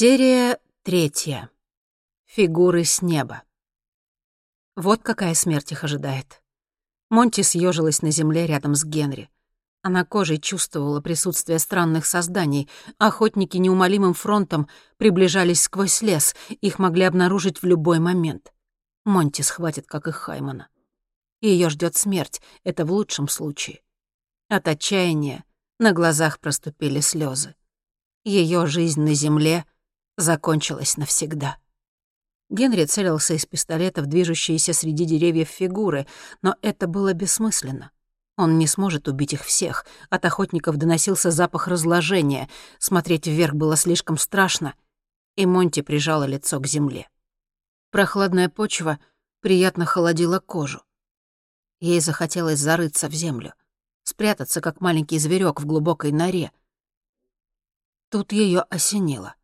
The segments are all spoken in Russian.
Серия третья. Фигуры с неба. Вот какая смерть их ожидает. Монти съежилась на земле рядом с Генри. Она кожей чувствовала присутствие странных созданий. Охотники неумолимым фронтом приближались сквозь лес, их могли обнаружить в любой момент. Монти схватит, как и Хаймана. Ее ждет смерть, это в лучшем случае. От отчаяния на глазах проступили слезы. Ее жизнь на земле закончилась навсегда. Генри целился из пистолета в движущиеся среди деревьев фигуры, но это было бессмысленно. Он не сможет убить их всех. От охотников доносился запах разложения. Смотреть вверх было слишком страшно, и Монти прижала лицо к земле. Прохладная почва приятно холодила кожу. Ей захотелось зарыться в землю, спрятаться, как маленький зверек в глубокой норе. Тут ее осенило.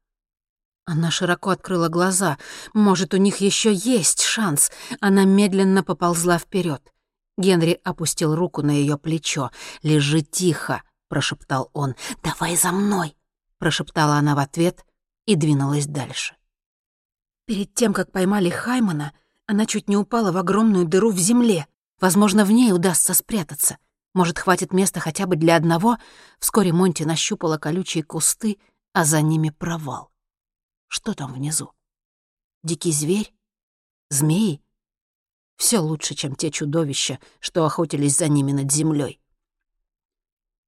Она широко открыла глаза. Может, у них еще есть шанс. Она медленно поползла вперед. Генри опустил руку на ее плечо. «Лежи тихо», — прошептал он. «Давай за мной», — прошептала она в ответ и двинулась дальше. Перед тем, как поймали Хаймана, она чуть не упала в огромную дыру в земле. Возможно, в ней удастся спрятаться. Может, хватит места хотя бы для одного? Вскоре Монти нащупала колючие кусты, а за ними провал. Что там внизу? Дикий зверь? Змеи? Все лучше, чем те чудовища, что охотились за ними над землей.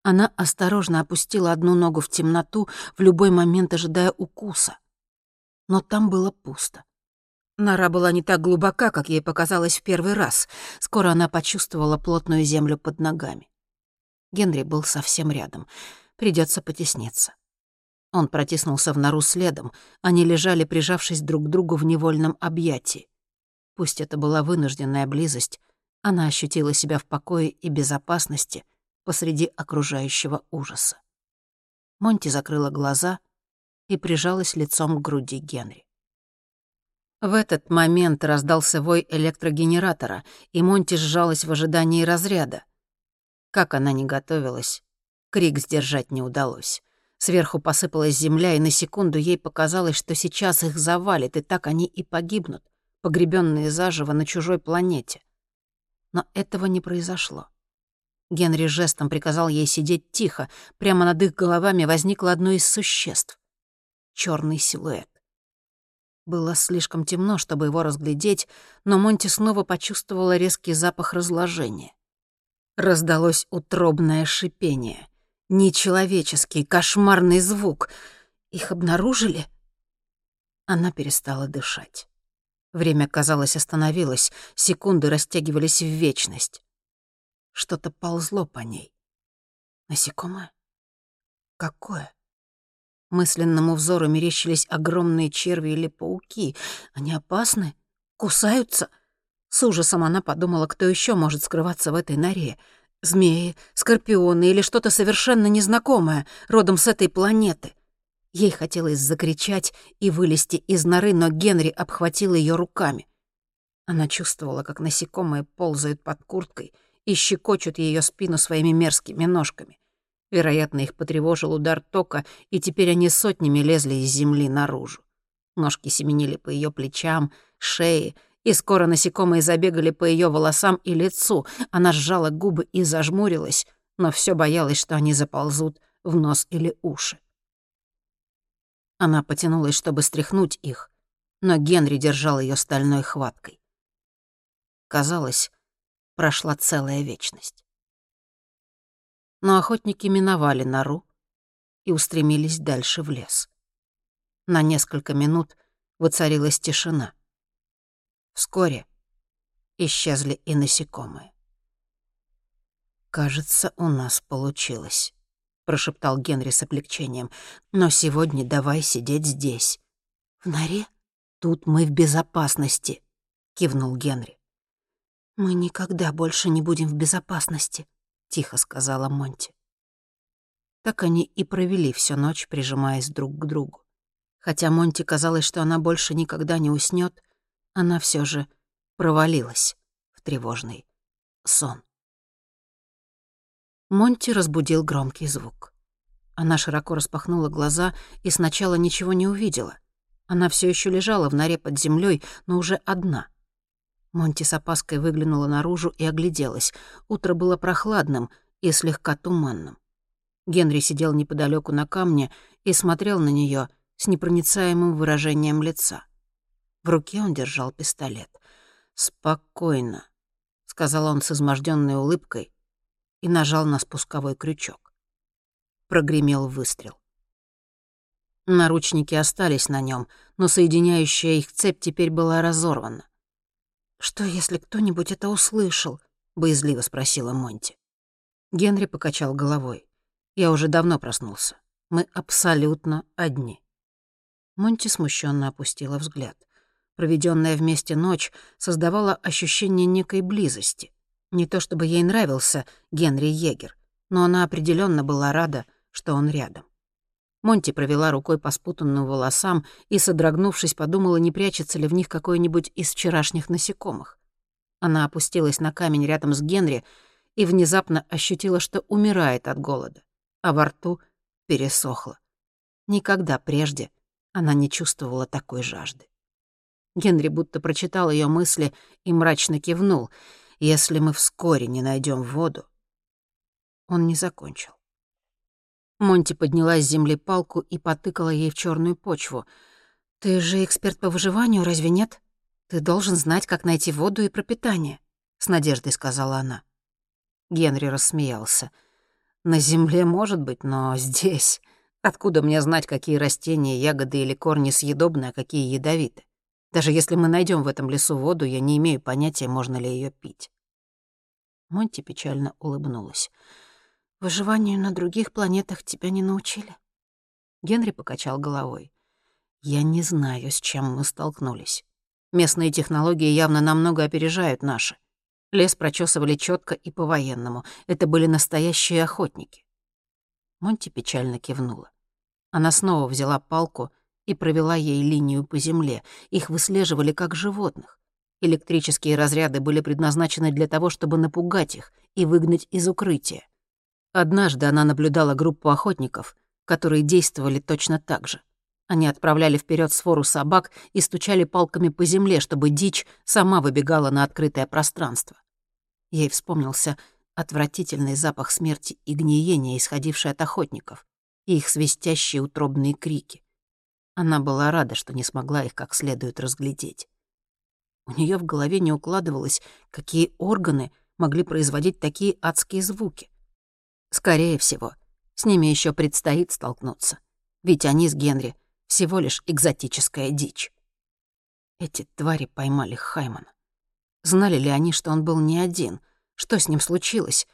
Она осторожно опустила одну ногу в темноту, в любой момент ожидая укуса. Но там было пусто. Нора была не так глубока, как ей показалось в первый раз. Скоро она почувствовала плотную землю под ногами. Генри был совсем рядом. Придется потесниться. Он протиснулся в нору следом. Они лежали, прижавшись друг к другу в невольном объятии. Пусть это была вынужденная близость, она ощутила себя в покое и безопасности посреди окружающего ужаса. Монти закрыла глаза и прижалась лицом к груди Генри. В этот момент раздался вой электрогенератора, и Монти сжалась в ожидании разряда. Как она не готовилась, крик сдержать не удалось. Сверху посыпалась земля, и на секунду ей показалось, что сейчас их завалит, и так они и погибнут, погребенные заживо на чужой планете. Но этого не произошло. Генри жестом приказал ей сидеть тихо. Прямо над их головами возникло одно из существ. Черный силуэт. Было слишком темно, чтобы его разглядеть, но Монти снова почувствовала резкий запах разложения. Раздалось утробное шипение — Нечеловеческий, кошмарный звук. Их обнаружили? Она перестала дышать. Время, казалось, остановилось, секунды растягивались в вечность. Что-то ползло по ней. Насекомое? Какое? Мысленному взору мерещились огромные черви или пауки. Они опасны? Кусаются? С ужасом она подумала, кто еще может скрываться в этой норе — Змеи, скорпионы или что-то совершенно незнакомое, родом с этой планеты. Ей хотелось закричать и вылезти из норы, но Генри обхватил ее руками. Она чувствовала, как насекомые ползают под курткой и щекочут ее спину своими мерзкими ножками. Вероятно, их потревожил удар тока, и теперь они сотнями лезли из земли наружу. Ножки семенили по ее плечам, шее — и скоро насекомые забегали по ее волосам и лицу. Она сжала губы и зажмурилась, но все боялась, что они заползут в нос или уши. Она потянулась, чтобы стряхнуть их, но Генри держал ее стальной хваткой. Казалось, прошла целая вечность. Но охотники миновали нору и устремились дальше в лес. На несколько минут воцарилась тишина. Вскоре исчезли и насекомые. «Кажется, у нас получилось», — прошептал Генри с облегчением. «Но сегодня давай сидеть здесь». «В норе? Тут мы в безопасности», — кивнул Генри. «Мы никогда больше не будем в безопасности», — тихо сказала Монти. Так они и провели всю ночь, прижимаясь друг к другу. Хотя Монти казалось, что она больше никогда не уснет, она все же провалилась в тревожный сон. Монти разбудил громкий звук. Она широко распахнула глаза и сначала ничего не увидела. Она все еще лежала в норе под землей, но уже одна. Монти с опаской выглянула наружу и огляделась. Утро было прохладным и слегка туманным. Генри сидел неподалеку на камне и смотрел на нее с непроницаемым выражением лица. В руке он держал пистолет. «Спокойно», — сказал он с изможденной улыбкой и нажал на спусковой крючок прогремел выстрел. Наручники остались на нем, но соединяющая их цепь теперь была разорвана. «Что, если кто-нибудь это услышал?» — боязливо спросила Монти. Генри покачал головой. «Я уже давно проснулся. Мы абсолютно одни». Монти смущенно опустила взгляд. Проведенная вместе ночь создавала ощущение некой близости. Не то чтобы ей нравился Генри Егер, но она определенно была рада, что он рядом. Монти провела рукой по спутанным волосам и, содрогнувшись, подумала, не прячется ли в них какой-нибудь из вчерашних насекомых. Она опустилась на камень рядом с Генри и внезапно ощутила, что умирает от голода, а во рту пересохло. Никогда прежде она не чувствовала такой жажды. Генри будто прочитал ее мысли и мрачно кивнул. «Если мы вскоре не найдем воду...» Он не закончил. Монти подняла с земли палку и потыкала ей в черную почву. «Ты же эксперт по выживанию, разве нет? Ты должен знать, как найти воду и пропитание», — с надеждой сказала она. Генри рассмеялся. «На земле, может быть, но здесь... Откуда мне знать, какие растения, ягоды или корни съедобны, а какие ядовиты? Даже если мы найдем в этом лесу воду, я не имею понятия, можно ли ее пить». Монти печально улыбнулась. Выживанию на других планетах тебя не научили?» Генри покачал головой. «Я не знаю, с чем мы столкнулись. Местные технологии явно намного опережают наши. Лес прочесывали четко и по-военному. Это были настоящие охотники». Монти печально кивнула. Она снова взяла палку и провела ей линию по земле. Их выслеживали как животных. Электрические разряды были предназначены для того, чтобы напугать их и выгнать из укрытия. Однажды она наблюдала группу охотников, которые действовали точно так же. Они отправляли вперед свору собак и стучали палками по земле, чтобы дичь сама выбегала на открытое пространство. Ей вспомнился отвратительный запах смерти и гниения, исходивший от охотников, и их свистящие утробные крики. Она была рада, что не смогла их как следует разглядеть. У нее в голове не укладывалось, какие органы могли производить такие адские звуки. Скорее всего, с ними еще предстоит столкнуться. Ведь они с Генри всего лишь экзотическая дичь. Эти твари поймали Хаймана. Знали ли они, что он был не один? Что с ним случилось?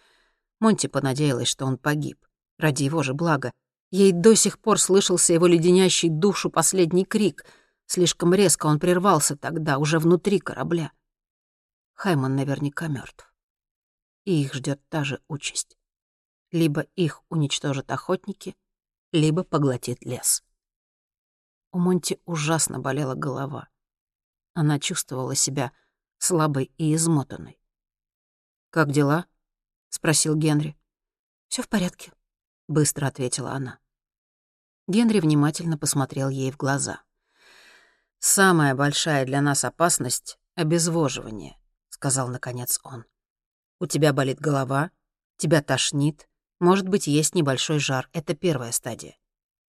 Монти понадеялась, что он погиб. Ради его же блага. Ей до сих пор слышался его леденящий душу последний крик. Слишком резко он прервался тогда, уже внутри корабля. Хайман наверняка мертв. И их ждет та же участь. Либо их уничтожат охотники, либо поглотит лес. У Монти ужасно болела голова. Она чувствовала себя слабой и измотанной. «Как дела?» — спросил Генри. Все в порядке», — быстро ответила она. Генри внимательно посмотрел ей в глаза. «Самая большая для нас опасность — обезвоживание», — сказал наконец он. «У тебя болит голова, тебя тошнит, может быть, есть небольшой жар. Это первая стадия.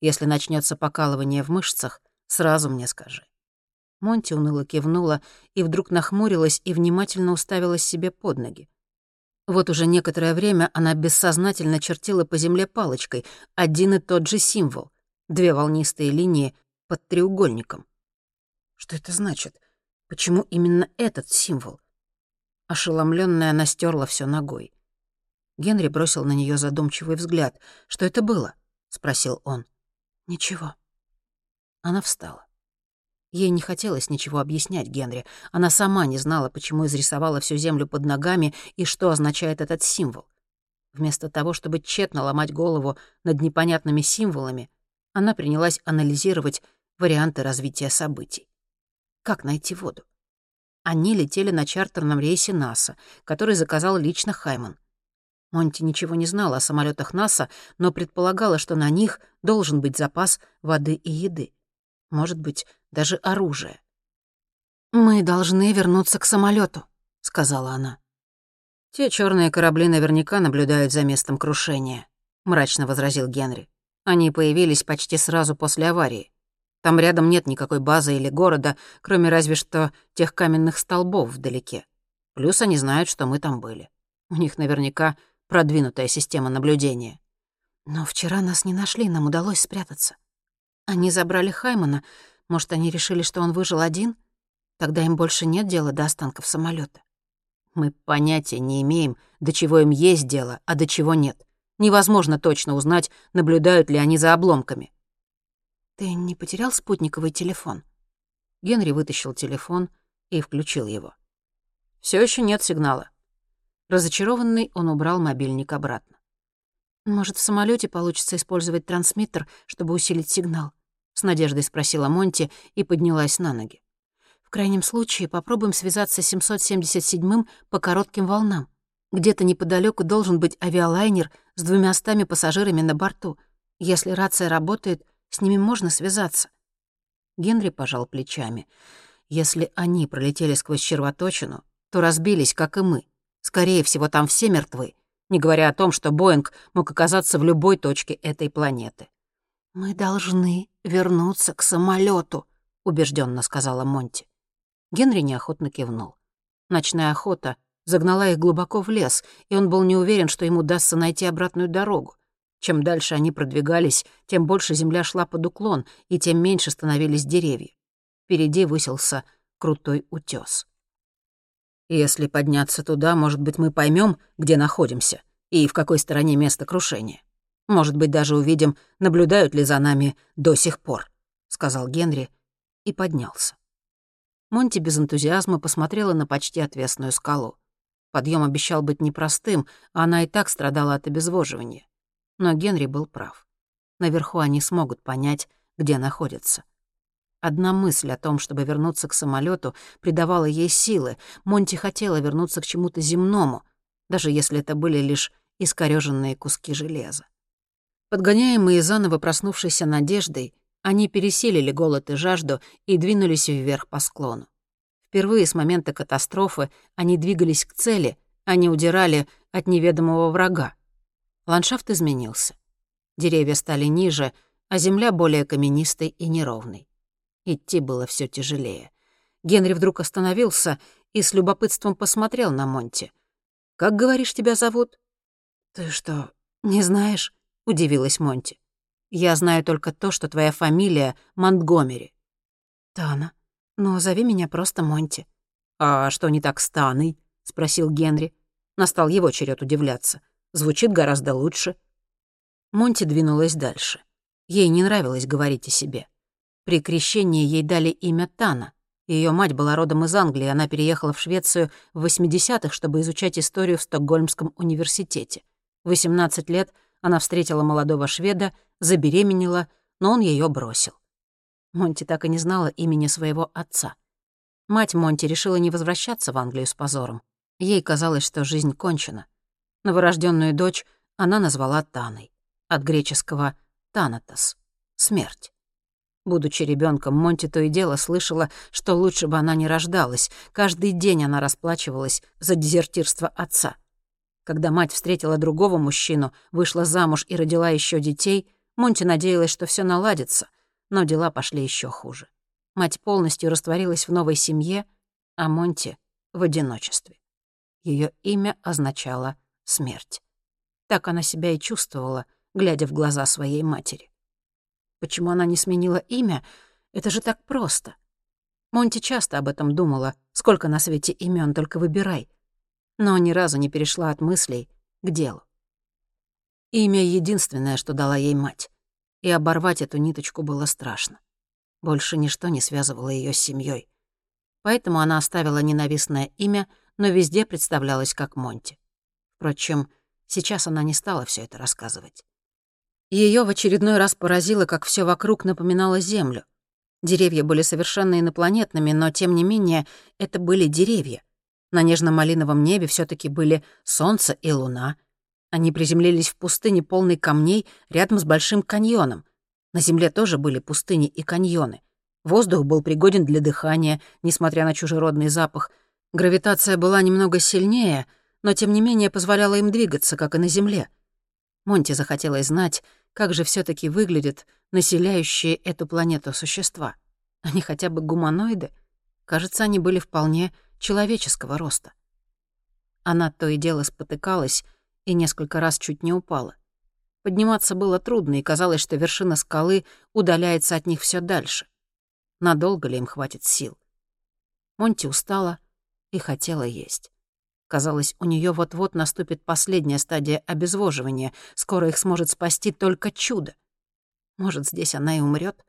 Если начнется покалывание в мышцах, сразу мне скажи». Монти уныло кивнула и вдруг нахмурилась и внимательно уставилась себе под ноги. Вот уже некоторое время она бессознательно чертила по земле палочкой один и тот же символ — две волнистые линии под треугольником. Что это значит? Почему именно этот символ? Ошеломленная она стерла все ногой. Генри бросил на нее задумчивый взгляд. «Что это было?» — спросил он. «Ничего». Она встала. Ей не хотелось ничего объяснять Генри. Она сама не знала, почему изрисовала всю землю под ногами и что означает этот символ. Вместо того, чтобы тщетно ломать голову над непонятными символами, она принялась анализировать варианты развития событий. Как найти воду? Они летели на чартерном рейсе НАСА, который заказал лично Хайман. Монти ничего не знала о самолетах НАСА, но предполагала, что на них должен быть запас воды и еды. Может быть, даже оружие. «Мы должны вернуться к самолету, сказала она. «Те черные корабли наверняка наблюдают за местом крушения», — мрачно возразил Генри. «Они появились почти сразу после аварии. Там рядом нет никакой базы или города, кроме разве что тех каменных столбов вдалеке. Плюс они знают, что мы там были. У них наверняка продвинутая система наблюдения. Но вчера нас не нашли, нам удалось спрятаться. Они забрали Хаймана. Может, они решили, что он выжил один? Тогда им больше нет дела до останков самолета. Мы понятия не имеем, до чего им есть дело, а до чего нет. Невозможно точно узнать, наблюдают ли они за обломками. «Ты не потерял спутниковый телефон?» Генри вытащил телефон и включил его. Все еще нет сигнала. Разочарованный, он убрал мобильник обратно. «Может, в самолете получится использовать трансмиттер, чтобы усилить сигнал?» — с надеждой спросила Монти и поднялась на ноги. «В крайнем случае попробуем связаться с 777-м по коротким волнам. Где-то неподалеку должен быть авиалайнер с двумястами пассажирами на борту. Если рация работает, с ними можно связаться». Генри пожал плечами. «Если они пролетели сквозь червоточину, то разбились, как и мы. Скорее всего, там все мертвы, не говоря о том, что Боинг мог оказаться в любой точке этой планеты. «Мы должны вернуться к самолету, убежденно сказала Монти. Генри неохотно кивнул. Ночная охота загнала их глубоко в лес, и он был не уверен, что ему удастся найти обратную дорогу. Чем дальше они продвигались, тем больше земля шла под уклон, и тем меньше становились деревья. Впереди высился крутой утес. Если подняться туда, может быть, мы поймем, где находимся и в какой стороне место крушения. Может быть, даже увидим, наблюдают ли за нами до сих пор», — сказал Генри и поднялся. Монти без энтузиазма посмотрела на почти отвесную скалу. Подъем обещал быть непростым, а она и так страдала от обезвоживания. Но Генри был прав. Наверху они смогут понять, где находятся. Одна мысль о том, чтобы вернуться к самолету, придавала ей силы. Монти хотела вернуться к чему-то земному, даже если это были лишь искорёженные куски железа. Подгоняемые заново проснувшейся надеждой, они пересилили голод и жажду и двинулись вверх по склону. Впервые с момента катастрофы они двигались к цели, а не удирали от неведомого врага. Ландшафт изменился. Деревья стали ниже, а земля более каменистой и неровной. Идти было все тяжелее. Генри вдруг остановился и с любопытством посмотрел на Монти. «Как, говоришь, тебя зовут?» «Ты что, не знаешь?» — удивилась Монти. «Я знаю только то, что твоя фамилия Монтгомери». «Тана. Но зови меня просто Монти». «А что не так с Таной?» — спросил Генри. Настал его черед удивляться. Звучит гораздо лучше. Монти двинулась дальше. Ей не нравилось говорить о себе. При крещении ей дали имя Тана. Ее мать была родом из Англии, она переехала в Швецию в 80-х, чтобы изучать историю в Стокгольмском университете. В 18 лет она встретила молодого шведа, забеременела, но он ее бросил. Монти так и не знала имени своего отца. Мать Монти решила не возвращаться в Англию с позором. Ей казалось, что жизнь кончена. Новорожденную дочь она назвала Таной, от греческого «танатос» — смерть. Будучи ребенком, Монти то и дело слышала, что лучше бы она не рождалась. Каждый день она расплачивалась за дезертирство отца. Когда мать встретила другого мужчину, вышла замуж и родила еще детей, Монти надеялась, что все наладится, но дела пошли еще хуже. Мать полностью растворилась в новой семье, а Монти — в одиночестве. Ее имя означало «смерть». Так она себя и чувствовала, глядя в глаза своей матери. Почему она не сменила имя? Это же так просто. Монти часто об этом думала. Сколько на свете имен, только выбирай. Но ни разу не перешла от мыслей к делу. Имя — единственное, что дала ей мать. И оборвать эту ниточку было страшно. Больше ничто не связывало ее с семьей. Поэтому она оставила ненавистное имя, но везде представлялась как Монти. Впрочем, сейчас она не стала все это рассказывать. Ее в очередной раз поразило, как все вокруг напоминало Землю. Деревья были совершенно инопланетными, но, тем не менее, это были деревья. На нежно-малиновом небе все таки были солнце и луна. Они приземлились в пустыне полной камней рядом с Большим каньоном. На земле тоже были пустыни и каньоны. Воздух был пригоден для дыхания, несмотря на чужеродный запах. Гравитация была немного сильнее, но тем не менее позволяла им двигаться, как и на Земле. Монти захотелось знать, как же все таки выглядят населяющие эту планету существа. Они хотя бы гуманоиды? Кажется, они были вполне человеческого роста. Она то и дело спотыкалась и несколько раз чуть не упала. Подниматься было трудно, и казалось, что вершина скалы удаляется от них все дальше. Надолго ли им хватит сил? Монти устала и хотела есть. Казалось, у нее вот-вот наступит последняя стадия обезвоживания. Скоро их сможет спасти только чудо. Может, здесь она и умрет,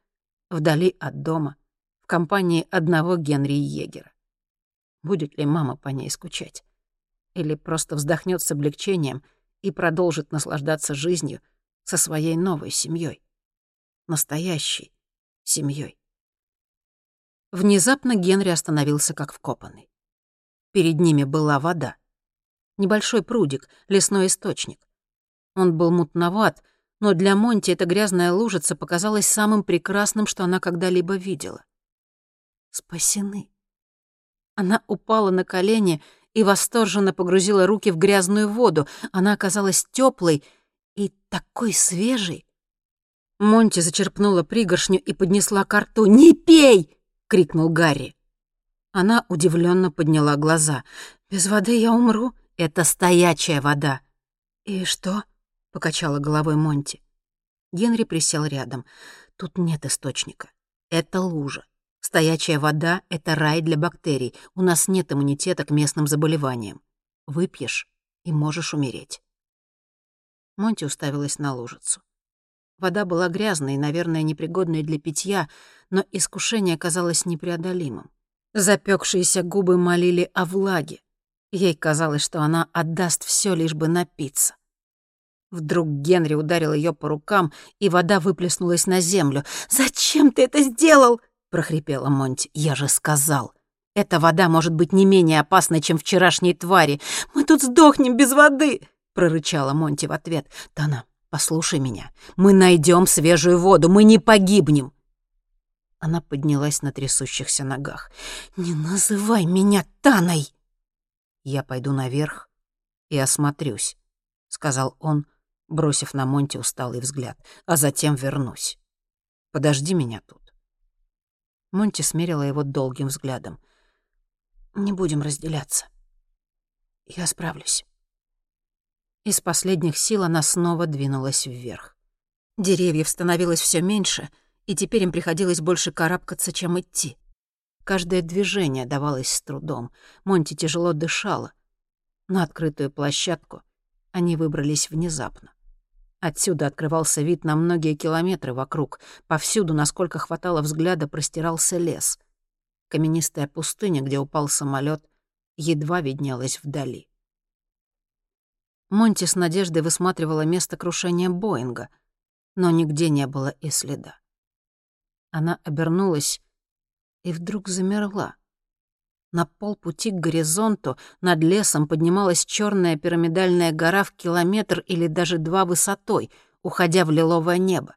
вдали от дома, в компании одного Генри Егера. Будет ли мама по ней скучать? Или просто вздохнет с облегчением и продолжит наслаждаться жизнью со своей новой семьей, Настоящей семьей. Внезапно Генри остановился как вкопанный. Перед ними была вода. Небольшой прудик, лесной источник. Он был мутноват, но для Монти эта грязная лужица показалась самым прекрасным, что она когда-либо видела. Спасены. Она упала на колени и восторженно погрузила руки в грязную воду. Она оказалась теплой и такой свежей. Монти зачерпнула пригоршню и поднесла к рту. «Не пей!» — крикнул Гарри. Она удивленно подняла глаза. «Без воды я умру. Это стоячая вода». «И что?» — покачала головой Монти. Генри присел рядом. «Тут нет источника. Это лужа. Стоячая вода — это рай для бактерий. У нас нет иммунитета к местным заболеваниям. Выпьешь и можешь умереть». Монти уставилась на лужицу. Вода была грязной и, наверное, непригодной для питья, но искушение казалось непреодолимым. Запекшиеся губы молили о влаге. Ей казалось, что она отдаст все, лишь бы напиться. Вдруг Генри ударил ее по рукам, и вода выплеснулась на землю. «Зачем ты это сделал?» — прохрипела Монти. «Я же сказал. Эта вода может быть не менее опасной, чем вчерашние твари. Мы тут сдохнем без воды!» — прорычала Монти в ответ. «Тана, послушай меня. Мы найдем свежую воду, мы не погибнем. Она поднялась на трясущихся ногах. «Не называй меня Таной!» «Я пойду наверх и осмотрюсь», — сказал он, бросив на Монте усталый взгляд, «а затем вернусь. Подожди меня тут». Монти смерила его долгим взглядом. «Не будем разделяться. Я справлюсь». Из последних сил она снова двинулась вверх. Деревьев становилось все меньше — и теперь им приходилось больше карабкаться, чем идти. Каждое движение давалось с трудом. Монти тяжело дышала. На открытую площадку они выбрались внезапно. Отсюда открывался вид на многие километры вокруг. Повсюду, насколько хватало взгляда, простирался лес. Каменистая пустыня, где упал самолет, едва виднелась вдали. Монти с надеждой высматривала место крушения Боинга, но нигде не было и следа. Она обернулась и вдруг замерла. На полпути к горизонту над лесом поднималась черная пирамидальная гора в километр или даже два высотой, уходя в лиловое небо.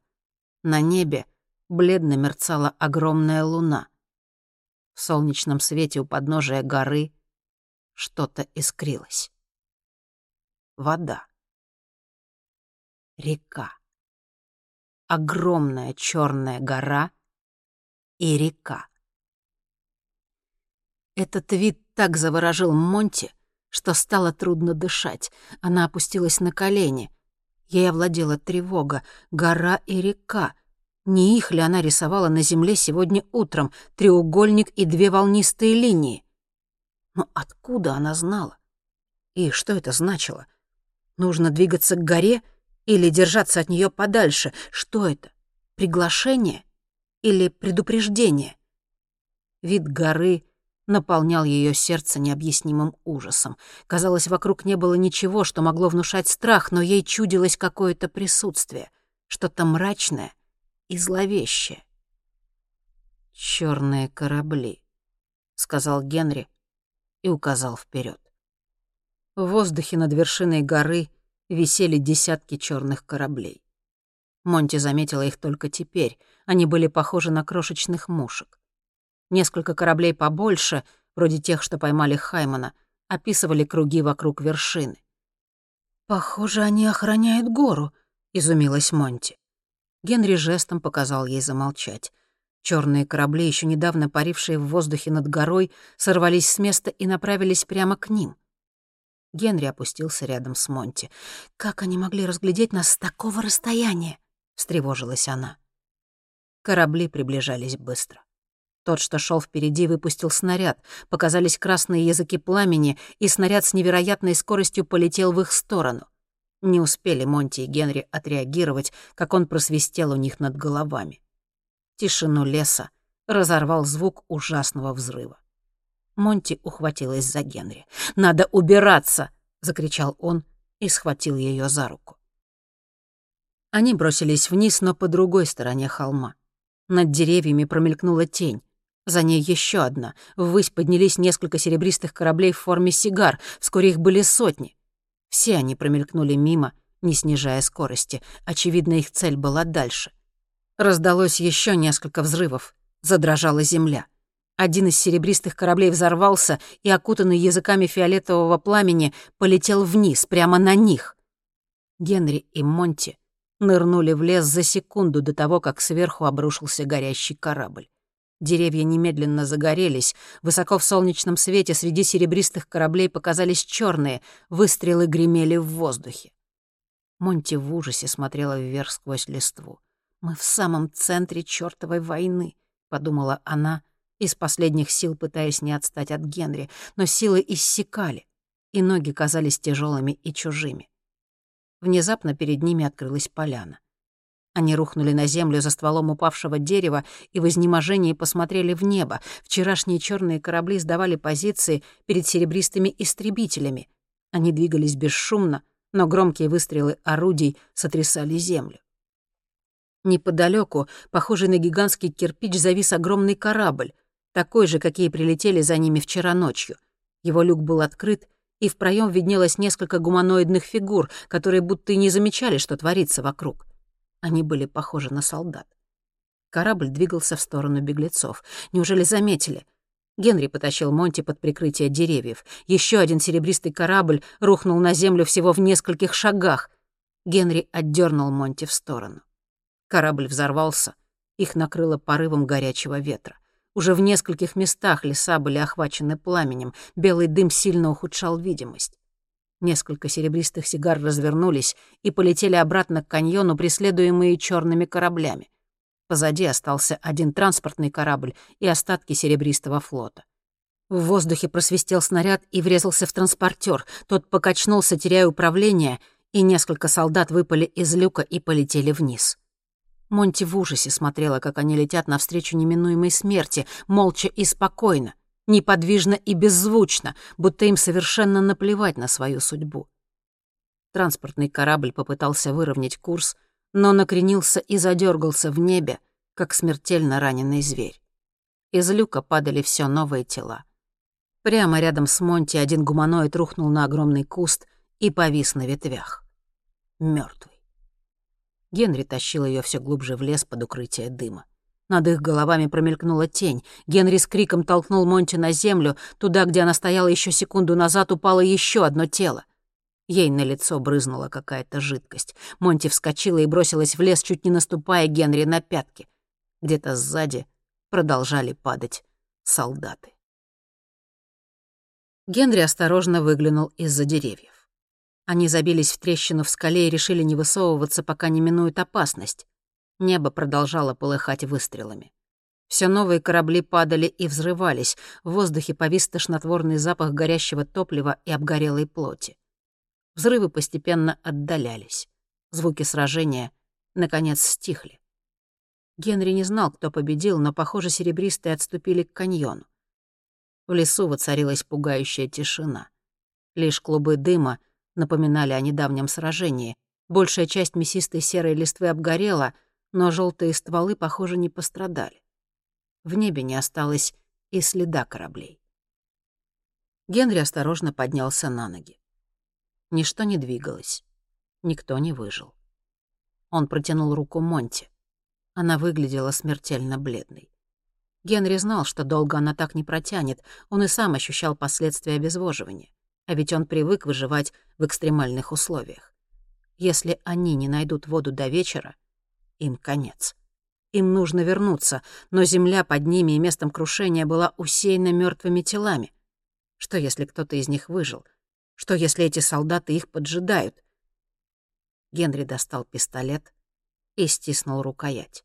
На небе бледно мерцала огромная луна. В солнечном свете у подножия горы что-то искрилось. Вода. Река. Огромная черная гора — и река. Этот вид так заворожил Монти, что стало трудно дышать. Она опустилась на колени. Ей овладела тревога. Гора и река. Не их ли она рисовала на земле сегодня утром? Треугольник и две волнистые линии. Но откуда она знала? И что это значило? Нужно двигаться к горе или держаться от нее подальше? Что это? Приглашение? или предупреждение. Вид горы наполнял ее сердце необъяснимым ужасом. Казалось, вокруг не было ничего, что могло внушать страх, но ей чудилось какое-то присутствие, что-то мрачное и зловещее. Черные корабли», — сказал Генри и указал вперед. В воздухе над вершиной горы висели десятки черных кораблей. Монти заметила их только теперь. Они были похожи на крошечных мушек. Несколько кораблей побольше, вроде тех, что поймали Хаймана, описывали круги вокруг вершины. «Похоже, они охраняют гору», — изумилась Монти. Генри жестом показал ей замолчать. Черные корабли, еще недавно парившие в воздухе над горой, сорвались с места и направились прямо к ним. Генри опустился рядом с Монти. «Как они могли разглядеть нас с такого расстояния?» — встревожилась она. Корабли приближались быстро. Тот, что шел впереди, выпустил снаряд. Показались красные языки пламени, и снаряд с невероятной скоростью полетел в их сторону. Не успели Монти и Генри отреагировать, как он просвистел у них над головами. Тишину леса разорвал звук ужасного взрыва. Монти ухватилась за Генри. «Надо убираться!» — закричал он и схватил ее за руку. Они бросились вниз, но по другой стороне холма. Над деревьями промелькнула тень. За ней еще одна. Ввысь поднялись несколько серебристых кораблей в форме сигар. Вскоре их были сотни. Все они промелькнули мимо, не снижая скорости. Очевидно, их цель была дальше. Раздалось еще несколько взрывов. Задрожала земля. Один из серебристых кораблей взорвался и, окутанный языками фиолетового пламени, полетел вниз, прямо на них. Генри и Монти нырнули в лес за секунду до того, как сверху обрушился горящий корабль. Деревья немедленно загорелись. Высоко в солнечном свете среди серебристых кораблей показались черные, выстрелы гремели в воздухе. Монти в ужасе смотрела вверх сквозь листву. «Мы в самом центре чертовой войны», — подумала она, из последних сил пытаясь не отстать от Генри, но силы иссякали, и ноги казались тяжелыми и чужими. Внезапно перед ними открылась поляна. Они рухнули на землю за стволом упавшего дерева и в изнеможении посмотрели в небо. Вчерашние черные корабли сдавали позиции перед серебристыми истребителями. Они двигались бесшумно, но громкие выстрелы орудий сотрясали землю. Неподалеку, похожий на гигантский кирпич, завис огромный корабль, такой же, какие прилетели за ними вчера ночью. Его люк был открыт, и в проем виднелось несколько гуманоидных фигур, которые будто и не замечали, что творится вокруг. Они были похожи на солдат. Корабль двигался в сторону беглецов. Неужели заметили? Генри потащил Монти под прикрытие деревьев. Еще один серебристый корабль рухнул на землю всего в нескольких шагах. Генри отдернул Монти в сторону. Корабль взорвался. Их накрыло порывом горячего ветра. Уже в нескольких местах леса были охвачены пламенем. Белый дым сильно ухудшал видимость. Несколько серебристых сигар развернулись и полетели обратно к каньону, преследуемые черными кораблями. Позади остался один транспортный корабль и остатки серебристого флота. В воздухе просвистел снаряд и врезался в транспортер. Тот покачнулся, теряя управление, и несколько солдат выпали из люка и полетели вниз. Монти в ужасе смотрела, как они летят навстречу неминуемой смерти, молча и спокойно неподвижно и беззвучно, будто им совершенно наплевать на свою судьбу. Транспортный корабль попытался выровнять курс, но накренился и задергался в небе, как смертельно раненый зверь. Из люка падали все новые тела. Прямо рядом с Монти один гуманоид рухнул на огромный куст и повис на ветвях. Мертвый. Генри тащил ее все глубже в лес под укрытие дыма. Над их головами промелькнула тень. Генри с криком толкнул Монти на землю. Туда, где она стояла еще секунду назад, упало еще одно тело. Ей на лицо брызнула какая-то жидкость. Монти вскочила и бросилась в лес, чуть не наступая Генри на пятки. Где-то сзади продолжали падать солдаты. Генри осторожно выглянул из-за деревьев. Они забились в трещину в скале и решили не высовываться, пока не минует опасность. Небо продолжало полыхать выстрелами. Все новые корабли падали и взрывались, в воздухе повис тошнотворный запах горящего топлива и обгорелой плоти. Взрывы постепенно отдалялись. Звуки сражения, наконец, стихли. Генри не знал, кто победил, но, похоже, серебристые отступили к каньону. В лесу воцарилась пугающая тишина. Лишь клубы дыма напоминали о недавнем сражении. Большая часть мясистой серой листвы обгорела — но желтые стволы, похоже, не пострадали. В небе не осталось и следа кораблей. Генри осторожно поднялся на ноги. Ничто не двигалось. Никто не выжил. Он протянул руку Монти. Она выглядела смертельно бледной. Генри знал, что долго она так не протянет, он и сам ощущал последствия обезвоживания, а ведь он привык выживать в экстремальных условиях. Если они не найдут воду до вечера, им конец. Им нужно вернуться, но земля под ними и местом крушения была усеяна мертвыми телами. Что, если кто-то из них выжил? Что, если эти солдаты их поджидают? Генри достал пистолет и стиснул рукоять.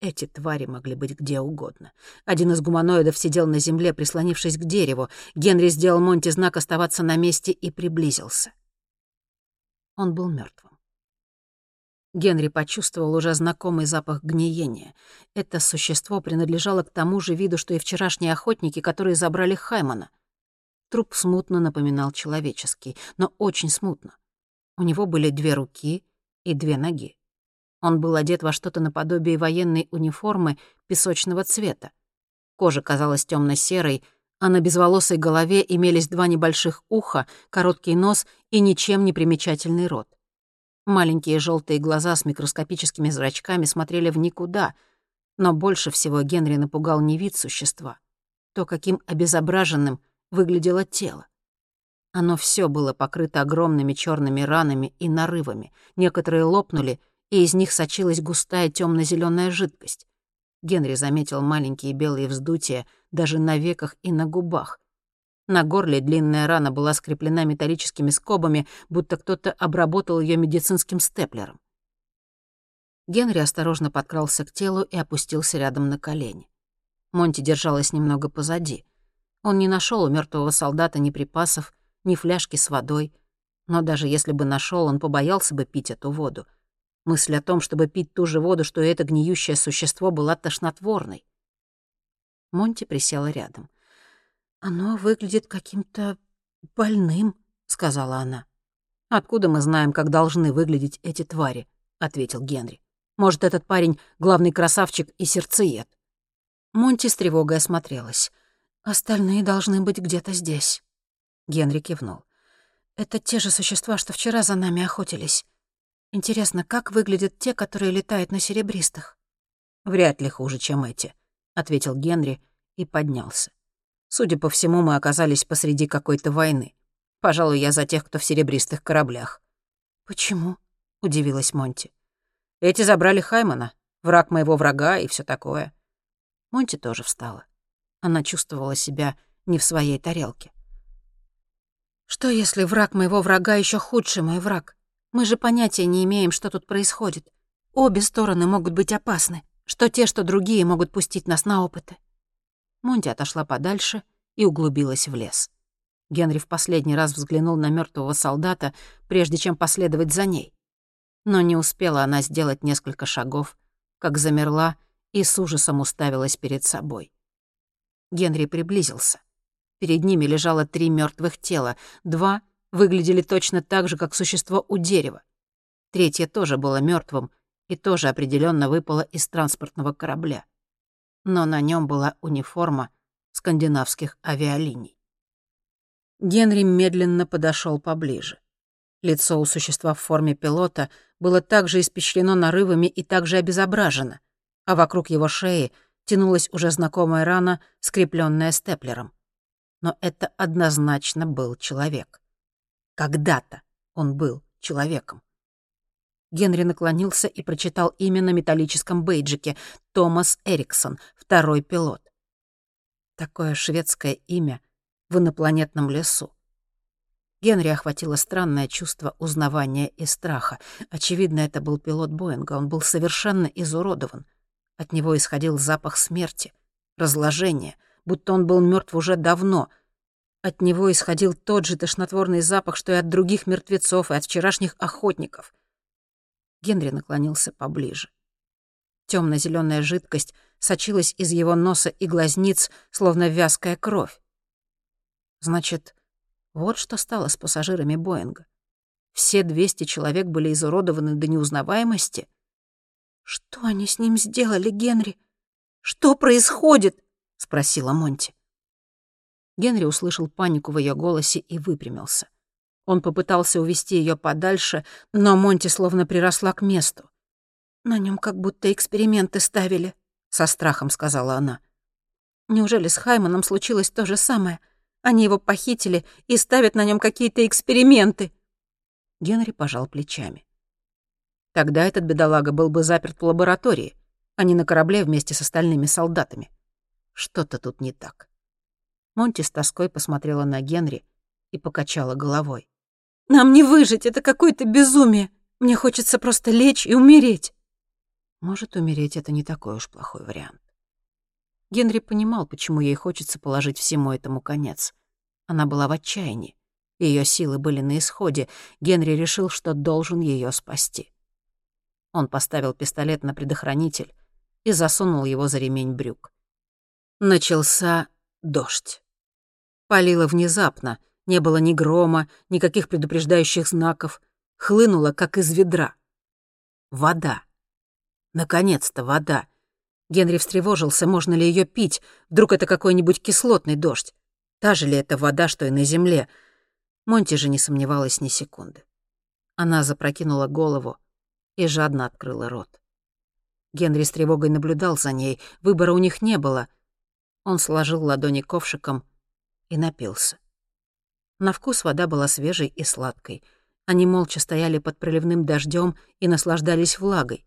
Эти твари могли быть где угодно. Один из гуманоидов сидел на земле, прислонившись к дереву. Генри сделал Монти знак оставаться на месте и приблизился. Он был мертвым. Генри почувствовал уже знакомый запах гниения. Это существо принадлежало к тому же виду, что и вчерашние охотники, которые забрали Хаймана. Труп смутно напоминал человеческий, но очень смутно. У него были две руки и две ноги. Он был одет во что-то наподобие военной униформы песочного цвета. Кожа казалась темно серой а на безволосой голове имелись два небольших уха, короткий нос и ничем не примечательный рот. Маленькие желтые глаза с микроскопическими зрачками смотрели в никуда, но больше всего Генри напугал не вид существа, то, каким обезображенным выглядело тело. Оно все было покрыто огромными черными ранами и нарывами, некоторые лопнули, и из них сочилась густая темно-зеленая жидкость. Генри заметил маленькие белые вздутия даже на веках и на губах. На горле длинная рана была скреплена металлическими скобами, будто кто-то обработал ее медицинским степлером. Генри осторожно подкрался к телу и опустился рядом на колени. Монти держалась немного позади. Он не нашел у мертвого солдата ни припасов, ни фляжки с водой, но даже если бы нашел, он побоялся бы пить эту воду — Мысль о том, чтобы пить ту же воду, что и это гниющее существо, была тошнотворной. Монти присела рядом. «Оно выглядит каким-то больным», — сказала она. «Откуда мы знаем, как должны выглядеть эти твари?» — ответил Генри. «Может, этот парень — главный красавчик и сердцеед?» Монти с тревогой осмотрелась. «Остальные должны быть где-то здесь». Генри кивнул. «Это те же существа, что вчера за нами охотились. Интересно, как выглядят те, которые летают на серебристых? Вряд ли хуже, чем эти, ответил Генри и поднялся. Судя по всему, мы оказались посреди какой-то войны. Пожалуй, я за тех, кто в серебристых кораблях. Почему? удивилась Монти. Эти забрали Хаймана, враг моего врага и все такое. Монти тоже встала. Она чувствовала себя не в своей тарелке. Что если враг моего врага еще худший мой враг? Мы же понятия не имеем, что тут происходит. Обе стороны могут быть опасны. Что те, что другие могут пустить нас на опыты. Монти отошла подальше и углубилась в лес. Генри в последний раз взглянул на мертвого солдата, прежде чем последовать за ней. Но не успела она сделать несколько шагов, как замерла и с ужасом уставилась перед собой. Генри приблизился. Перед ними лежало три мертвых тела, два выглядели точно так же, как существо у дерева. Третье тоже было мертвым и тоже определенно выпало из транспортного корабля. Но на нем была униформа скандинавских авиалиний. Генри медленно подошел поближе. Лицо у существа в форме пилота было также испещрено нарывами и также обезображено, а вокруг его шеи тянулась уже знакомая рана, скрепленная степлером. Но это однозначно был человек. Когда-то он был человеком. Генри наклонился и прочитал имя на металлическом бейджике — Томас Эриксон, второй пилот. Такое шведское имя в инопланетном лесу. Генри охватило странное чувство узнавания и страха. Очевидно, это был пилот Боинга. Он был совершенно изуродован. От него исходил запах смерти, разложения, будто он был мертв уже давно, от него исходил тот же тошнотворный запах, что и от других мертвецов, и от вчерашних охотников. Генри наклонился поближе. Темно-зеленая жидкость сочилась из его носа и глазниц, словно вязкая кровь. Значит, вот что стало с пассажирами Боинга. Все 200 человек были изуродованы до неузнаваемости. «Что они с ним сделали, Генри? Что происходит?» — спросила Монти. Генри услышал панику в ее голосе и выпрямился. Он попытался увести ее подальше, но Монти словно приросла к месту. «На нем как будто эксперименты ставили», — со страхом сказала она. «Неужели с Хайманом случилось то же самое? Они его похитили и ставят на нем какие-то эксперименты». Генри пожал плечами. Тогда этот бедолага был бы заперт в лаборатории, а не на корабле вместе с остальными солдатами. Что-то тут не так. Монти с тоской посмотрела на Генри и покачала головой. «Нам не выжить, это какое-то безумие. Мне хочется просто лечь и умереть». Может, умереть — это не такой уж плохой вариант. Генри понимал, почему ей хочется положить всему этому конец. Она была в отчаянии. Ее силы были на исходе. Генри решил, что должен ее спасти. Он поставил пистолет на предохранитель и засунул его за ремень брюк. Начался дождь. Полило внезапно, не было ни грома, никаких предупреждающих знаков. Хлынуло, как из ведра. Вода. Наконец-то вода. Генри встревожился, можно ли ее пить. Вдруг это какой-нибудь кислотный дождь. Та же ли это вода, что и на земле? Монти же не сомневалась ни секунды. Она запрокинула голову и жадно открыла рот. Генри с тревогой наблюдал за ней, выбора у них не было. Он сложил ладони ковшиком и напился. На вкус вода была свежей и сладкой. Они молча стояли под проливным дождем и наслаждались влагой.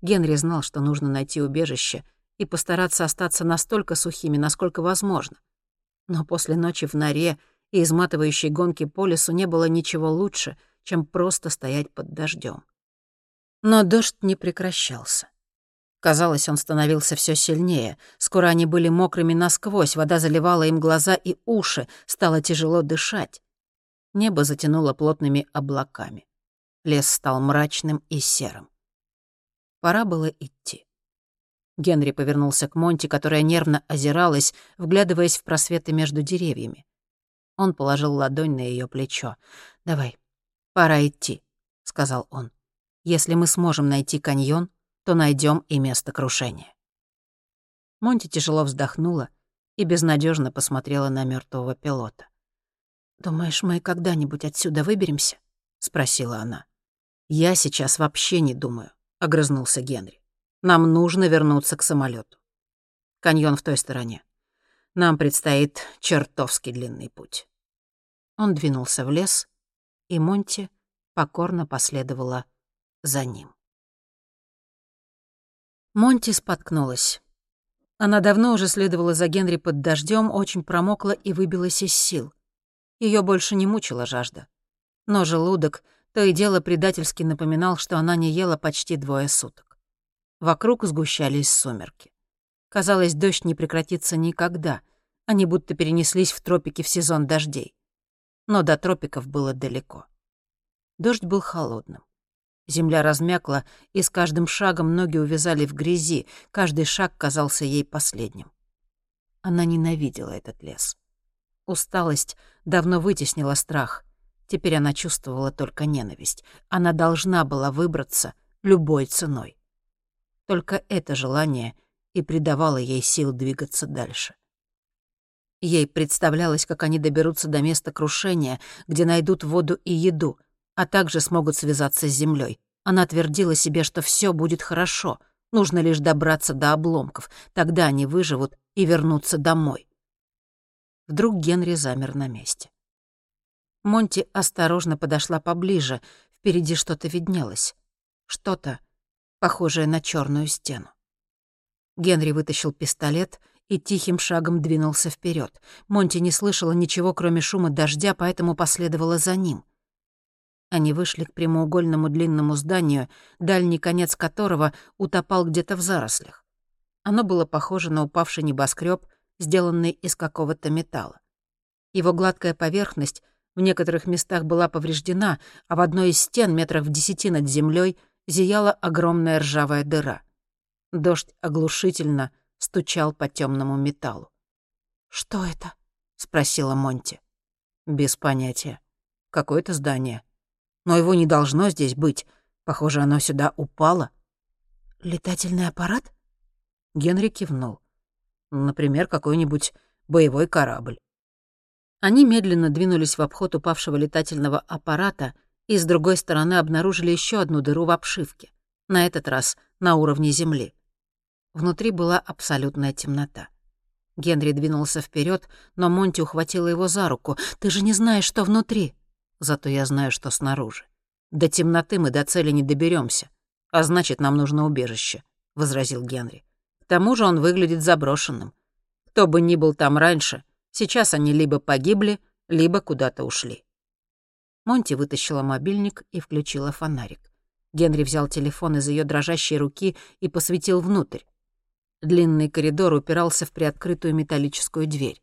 Генри знал, что нужно найти убежище и постараться остаться настолько сухими, насколько возможно. Но после ночи в норе и изматывающей гонки по лесу не было ничего лучше, чем просто стоять под дождем. Но дождь не прекращался. Казалось, он становился все сильнее. Скоро они были мокрыми насквозь, вода заливала им глаза и уши, стало тяжело дышать. Небо затянуло плотными облаками. Лес стал мрачным и серым. Пора было идти. Генри повернулся к Монти, которая нервно озиралась, вглядываясь в просветы между деревьями. Он положил ладонь на ее плечо. «Давай, пора идти», — сказал он. Если мы сможем найти каньон, то найдем и место крушения. Монти тяжело вздохнула и безнадежно посмотрела на мертвого пилота. «Думаешь, мы когда-нибудь отсюда выберемся?» — спросила она. «Я сейчас вообще не думаю», — огрызнулся Генри. «Нам нужно вернуться к самолету. Каньон в той стороне. Нам предстоит чертовски длинный путь». Он двинулся в лес, и Монти покорно последовала за ним. Монти споткнулась. Она давно уже следовала за Генри под дождем, очень промокла и выбилась из сил. Ее больше не мучила жажда. Но желудок то и дело предательски напоминал, что она не ела почти двое суток. Вокруг сгущались сумерки. Казалось, дождь не прекратится никогда. Они будто перенеслись в тропики в сезон дождей. Но до тропиков было далеко. Дождь был холодным. Земля размякла, и с каждым шагом ноги увязали в грязи, каждый шаг казался ей последним. Она ненавидела этот лес. Усталость давно вытеснила страх. Теперь она чувствовала только ненависть. Она должна была выбраться любой ценой. Только это желание и придавало ей сил двигаться дальше. Ей представлялось, как они доберутся до места крушения, где найдут воду и еду — а также смогут связаться с землей. Она твердила себе, что все будет хорошо, нужно лишь добраться до обломков, тогда они выживут и вернутся домой. Вдруг Генри замер на месте. Монти осторожно подошла поближе, впереди что-то виднелось. Что-то, похожее на черную стену. Генри вытащил пистолет и тихим шагом двинулся вперед. Монти не слышала ничего, кроме шума дождя, поэтому последовала за ним — они вышли к прямоугольному длинному зданию, дальний конец которого утопал где-то в зарослях. Оно было похоже на упавший небоскреб, сделанный из какого-то металла. Его гладкая поверхность в некоторых местах была повреждена, а в одной из стен, метрах в десяти над землей, зияла огромная ржавая дыра. Дождь оглушительно стучал по темному металлу. «Что это?» — спросила Монти. «Без понятия. Какое-то здание но его не должно здесь быть. Похоже, оно сюда упало. «Летательный аппарат?» Генри кивнул. «Например, какой-нибудь боевой корабль». Они медленно двинулись в обход упавшего летательного аппарата и с другой стороны обнаружили еще одну дыру в обшивке, на этот раз на уровне земли. Внутри была абсолютная темнота. Генри двинулся вперед, но Монти ухватила его за руку. «Ты же не знаешь, что внутри!» «Зато я знаю, что снаружи. До темноты мы до цели не доберемся, а значит, нам нужно убежище», — возразил Генри. «К тому же он выглядит заброшенным. Кто бы ни был там раньше, сейчас они либо погибли, либо куда-то ушли». Монти вытащила мобильник и включила фонарик. Генри взял телефон из ее дрожащей руки и посветил внутрь. Длинный коридор упирался в приоткрытую металлическую дверь.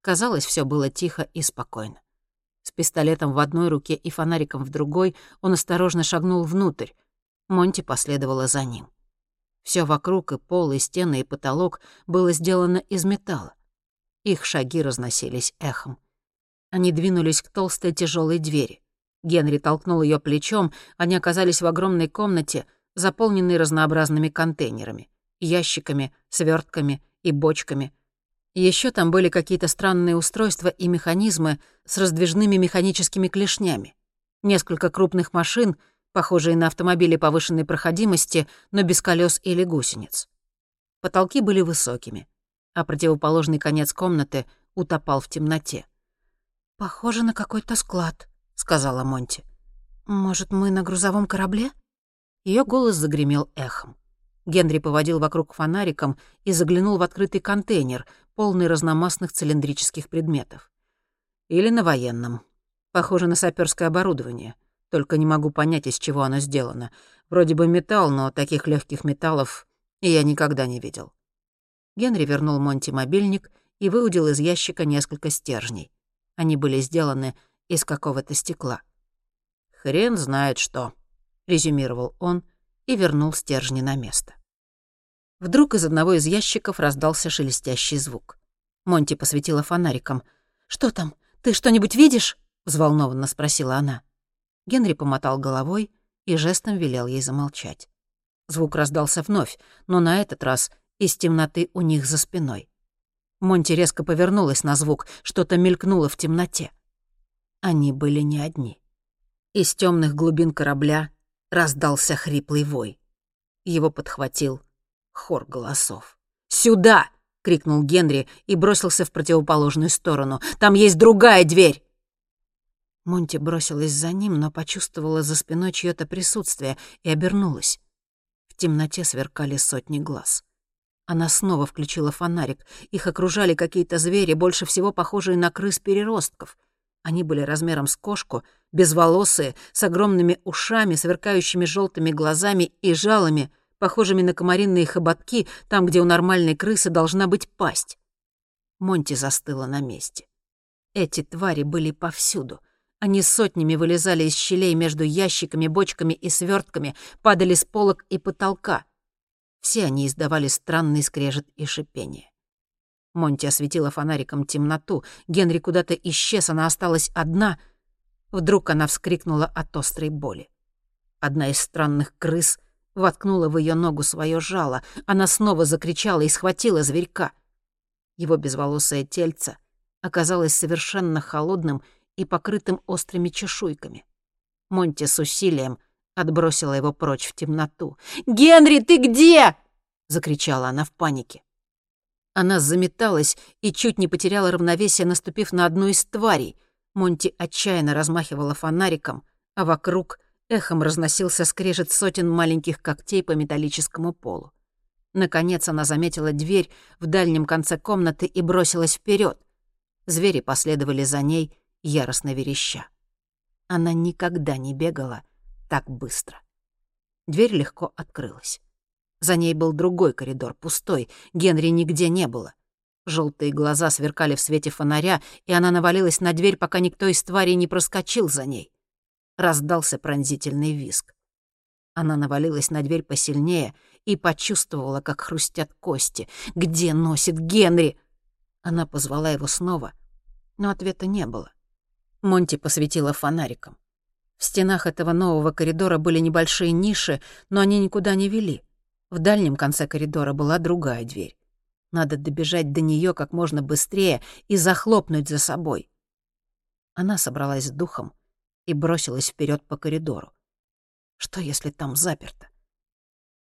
Казалось, все было тихо и спокойно. С пистолетом в одной руке и фонариком в другой он осторожно шагнул внутрь. Монти последовала за ним. Все вокруг, и пол, и стены, и потолок было сделано из металла. Их шаги разносились эхом. Они двинулись к толстой тяжелой двери. Генри толкнул ее плечом, они оказались в огромной комнате, заполненной разнообразными контейнерами, ящиками, свертками и бочками. Еще там были какие-то странные устройства и механизмы с раздвижными механическими клешнями. Несколько крупных машин, похожие на автомобили повышенной проходимости, но без колес или гусениц. Потолки были высокими, а противоположный конец комнаты утопал в темноте. «Похоже на какой-то склад», — сказала Монти. «Может, мы на грузовом корабле?» Ее голос загремел эхом. Генри поводил вокруг фонариком и заглянул в открытый контейнер, полный разномастных цилиндрических предметов. Или на военном. Похоже на саперское оборудование. Только не могу понять, из чего оно сделано. Вроде бы металл, но таких легких металлов я никогда не видел. Генри вернул Монти мобильник и выудил из ящика несколько стержней. Они были сделаны из какого-то стекла. «Хрен знает что», — резюмировал он и вернул стержни на место. Вдруг из одного из ящиков раздался шелестящий звук. Монти посветила фонариком. «Что там? Ты что-нибудь видишь?» — взволнованно спросила она. Генри помотал головой и жестом велел ей замолчать. Звук раздался вновь, но на этот раз из темноты у них за спиной. Монти резко повернулась на звук, что-то мелькнуло в темноте. Они были не одни. Из темных глубин корабля раздался хриплый вой. Его подхватил хор голосов. «Сюда!» — крикнул Генри и бросился в противоположную сторону. «Там есть другая дверь!» Монти бросилась за ним, но почувствовала за спиной чьё-то присутствие и обернулась. В темноте сверкали сотни глаз. Она снова включила фонарик. Их окружали какие-то звери, больше всего похожие на крыс-переростков. Они были размером с кошку, безволосые, с огромными ушами, сверкающими желтыми глазами и жалами, похожими на комаринные хоботки, там, где у нормальной крысы должна быть пасть. Монти застыла на месте. Эти твари были повсюду. Они сотнями вылезали из щелей между ящиками, бочками и свертками, падали с полок и потолка. Все они издавали странный скрежет и шипение. Монти осветила фонариком темноту. Генри куда-то исчез, она осталась одна. Вдруг она вскрикнула от острой боли. Одна из странных крыс воткнула в ее ногу свое жало. Она снова закричала и схватила зверька. Его безволосое тельце оказалось совершенно холодным и покрытым острыми чешуйками. Монти с усилием — отбросила его прочь в темноту. «Генри, ты где?» — закричала она в панике. Она заметалась и чуть не потеряла равновесие, наступив на одну из тварей. Монти отчаянно размахивала фонариком, а вокруг эхом разносился скрежет сотен маленьких когтей по металлическому полу. Наконец она заметила дверь в дальнем конце комнаты и бросилась вперед. Звери последовали за ней, яростно вереща. Она никогда не бегала так быстро. Дверь легко открылась. За ней был другой коридор, пустой, Генри нигде не было. Желтые глаза сверкали в свете фонаря, и она навалилась на дверь, пока никто из тварей не проскочил за ней. Раздался пронзительный визг. Она навалилась на дверь посильнее и почувствовала, как хрустят кости. «Где носит Генри?» Она позвала его снова, но ответа не было. Монти посветила фонариком. В стенах этого нового коридора были небольшие ниши, но они никуда не вели. В дальнем конце коридора была другая дверь. Надо добежать до нее как можно быстрее и захлопнуть за собой. Она собралась с духом и бросилась вперед по коридору. Что, если там заперто?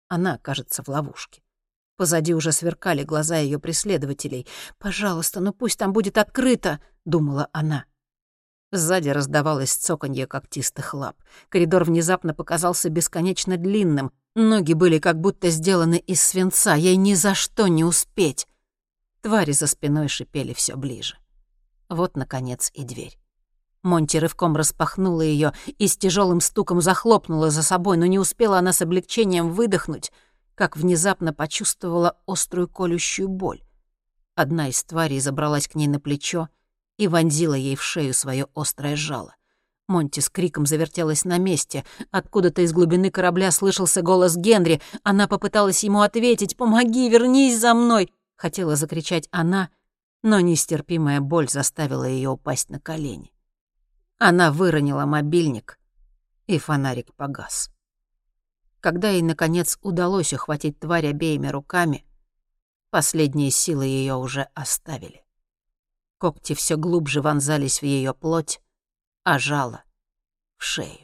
Она окажется в ловушке. Позади уже сверкали глаза ее преследователей. «Пожалуйста, ну пусть там будет открыто!» — думала она. Сзади раздавалось цоканье когтистых лап. Коридор внезапно показался бесконечно длинным. Ноги были как будто сделаны из свинца. Ей ни за что не успеть. Твари за спиной шипели все ближе. Вот, наконец, и дверь. Монти рывком распахнула ее и с тяжелым стуком захлопнула за собой, но не успела она с облегчением выдохнуть, как внезапно почувствовала острую колющую боль. Одна из тварей забралась к ней на плечо и вонзила ей в шею свое острое жало. Монти с криком завертелась на месте. Откуда-то из глубины корабля слышался голос Генри. Она попыталась ему ответить «Помоги, вернись за мной!» Хотела закричать она, но нестерпимая боль заставила ее упасть на колени. Она выронила мобильник, и фонарик погас. Когда ей, наконец, удалось ухватить тварь обеими руками, последние силы ее уже оставили. Когти все глубже вонзались в ее плоть, а жало — в шею.